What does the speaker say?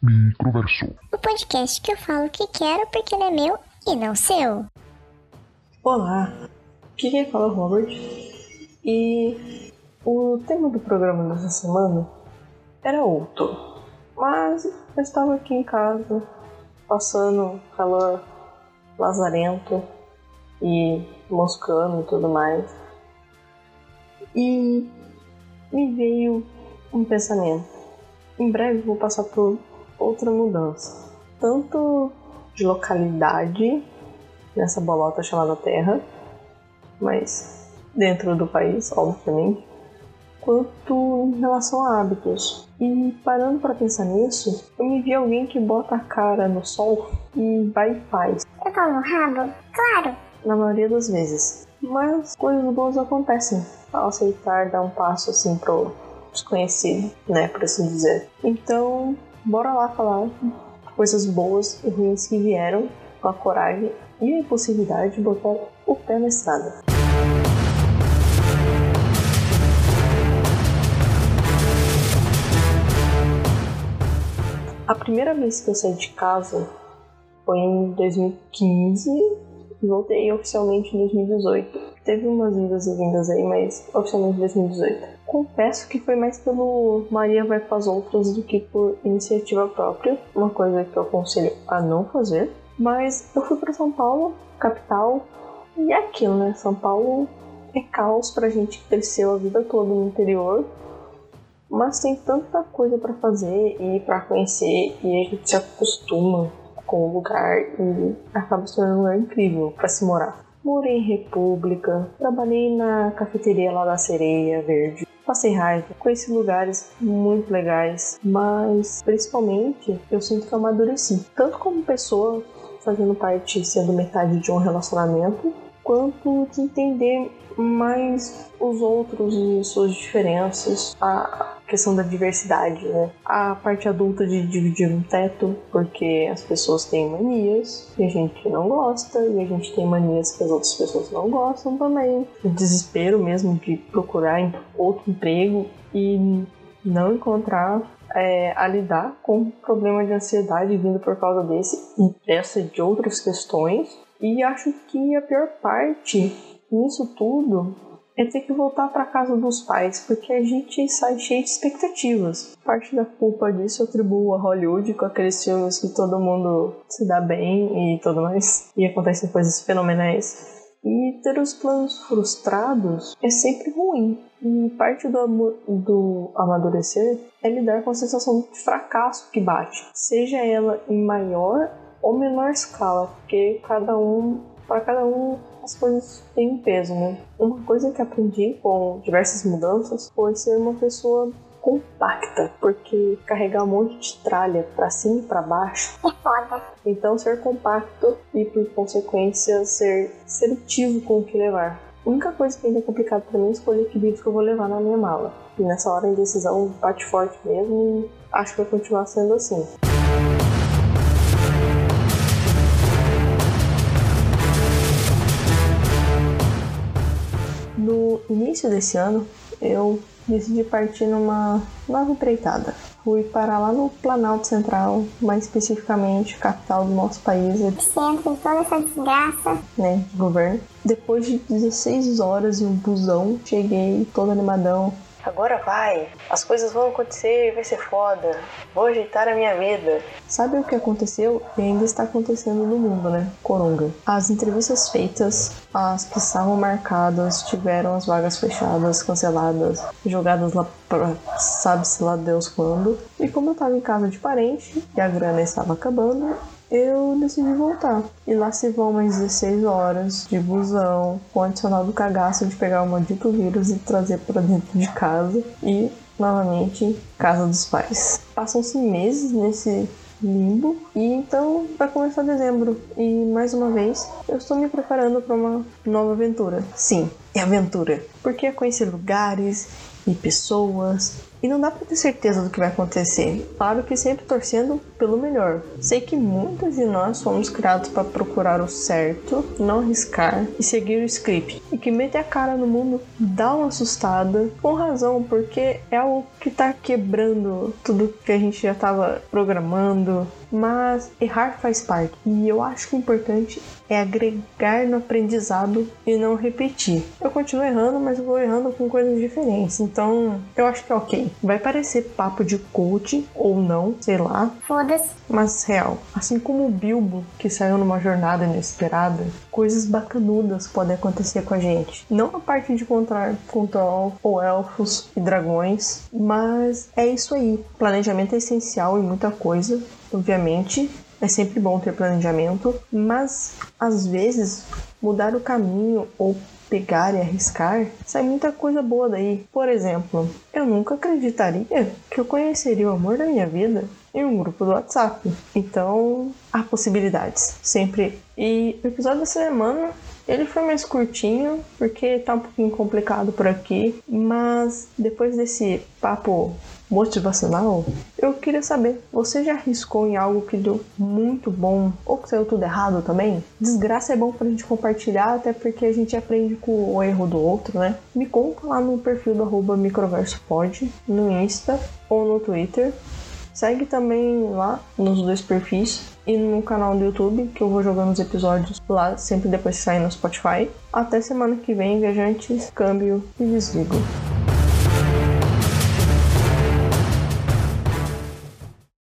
Microverso. O podcast que eu falo o que quero porque ele é meu e não seu. Olá, aqui quem fala é o Robert. E o tema do programa dessa semana era outro. Mas eu estava aqui em casa, passando calor lazarento e moscando e tudo mais. E me veio um pensamento. Em breve vou passar por outra mudança, tanto de localidade nessa bolota chamada Terra, mas dentro do país, obviamente, quanto em relação a hábitos. E parando para pensar nisso, eu me vi alguém que bota a cara no sol e vai e faz. Eu no rabo? Claro! Na maioria das vezes. Mas coisas boas acontecem ao aceitar dar um passo assim pro desconhecido, né, por assim dizer. Então, bora lá falar coisas boas e ruins que vieram com a coragem e a impossibilidade de botar o pé na estrada. A primeira vez que eu saí de casa foi em 2015 e voltei oficialmente em 2018. Teve umas vindas e vindas aí, mas oficialmente em 2018. Confesso que foi mais pelo Maria vai com as outras do que por iniciativa própria, uma coisa que eu aconselho a não fazer. Mas eu fui para São Paulo, capital, e é aquilo, né? São Paulo é caos pra gente que cresceu a vida toda no interior, mas tem tanta coisa para fazer e para conhecer e a gente se acostuma com o lugar e acaba se tornando um lugar incrível para se morar. Morei em República, trabalhei na cafeteria lá da Sereia Verde, passei raiva, conheci lugares muito legais, mas principalmente eu sinto que eu amadureci, tanto como pessoa, fazendo parte, sendo metade de um relacionamento, quanto de entender mais os outros e suas diferenças, a questão da diversidade, né? A parte adulta de dividir um teto, porque as pessoas têm manias e a gente não gosta, e a gente tem manias que as outras pessoas não gostam também. O desespero mesmo de procurar outro emprego e não encontrar é, a lidar com o problema de ansiedade vindo por causa desse e dessa de outras questões. E acho que a pior parte nisso tudo é ter que voltar para casa dos pais, porque a gente sai cheio de expectativas. Parte da culpa disso eu atribuo a Hollywood com aqueles filmes que todo mundo se dá bem e tudo mais, e acontecem coisas fenomenais. E ter os planos frustrados é sempre ruim. E parte do, do amadurecer é lidar com a sensação de fracasso que bate, seja ela em maior ou menor escala, porque cada um, para cada um as coisas têm um peso, né? Uma coisa que aprendi com diversas mudanças foi ser uma pessoa compacta, porque carregar um monte de tralha para cima e para baixo é foda. Então ser compacto e por consequência ser seletivo com o que levar. A única coisa que ainda é complicado para mim é escolher que livro que eu vou levar na minha mala. E nessa hora a indecisão bate forte mesmo e acho que vai continuar sendo assim. No início desse ano, eu decidi partir numa nova empreitada. Fui parar lá no Planalto Central, mais especificamente capital do nosso país. Centro de toda essa desgraça. Né, de governo. Depois de 16 horas em um busão, cheguei todo animadão, Agora vai, as coisas vão acontecer, vai ser foda, vou ajeitar a minha vida. Sabe o que aconteceu e ainda está acontecendo no mundo, né? Coronga. As entrevistas feitas, as que estavam marcadas, tiveram as vagas fechadas, canceladas, jogadas lá pra sabe-se lá Deus quando. E como eu tava em casa de parente e a grana estava acabando, eu decidi voltar. E lá se vão mais 16 horas de busão, com o adicional do cagaço de pegar o maldito vírus e trazer para dentro de casa. E, novamente, casa dos pais. Passam-se meses nesse limbo e então vai começar dezembro e mais uma vez eu estou me preparando para uma nova aventura. Sim, é aventura, porque é conhecer lugares e pessoas E não dá pra ter certeza do que vai acontecer. Claro que sempre torcendo pelo melhor. Sei que muitos de nós fomos criados para procurar o certo, não arriscar e seguir o script. E que meter a cara no mundo dá uma assustada, com razão, porque é algo que tá quebrando tudo que a gente já tava programando, mas errar faz parte. E eu acho que o importante é agregar no aprendizado e não repetir. Eu continuo errando, mas eu vou errando com coisas diferentes. Então, eu acho que é ok. Vai parecer papo de coach ou não, sei lá. Foda-se. Mas real. Assim como o Bilbo, que saiu numa jornada inesperada, coisas bacanudas podem acontecer com a gente. Não a parte de encontrar control ou elfos e dragões, mas é isso aí. Planejamento é essencial em muita coisa, obviamente, é sempre bom ter planejamento, mas às vezes mudar o caminho ou pegar e arriscar, sai muita coisa boa daí. Por exemplo, eu nunca acreditaria que eu conheceria o amor da minha vida em um grupo do WhatsApp. Então, há possibilidades, sempre. E o episódio da semana ele foi mais curtinho, porque tá um pouquinho complicado por aqui, mas depois desse papo motivacional, eu queria saber, você já arriscou em algo que deu muito bom ou que saiu tudo errado também? Desgraça é bom pra gente compartilhar, até porque a gente aprende com o erro do outro, né? Me conta lá no perfil do arroba microversopod, no Insta ou no Twitter. Segue também lá nos dois perfis e no canal do YouTube, que eu vou jogando os episódios lá sempre depois que sair no Spotify. Até semana que vem, viajantes, câmbio e desligo.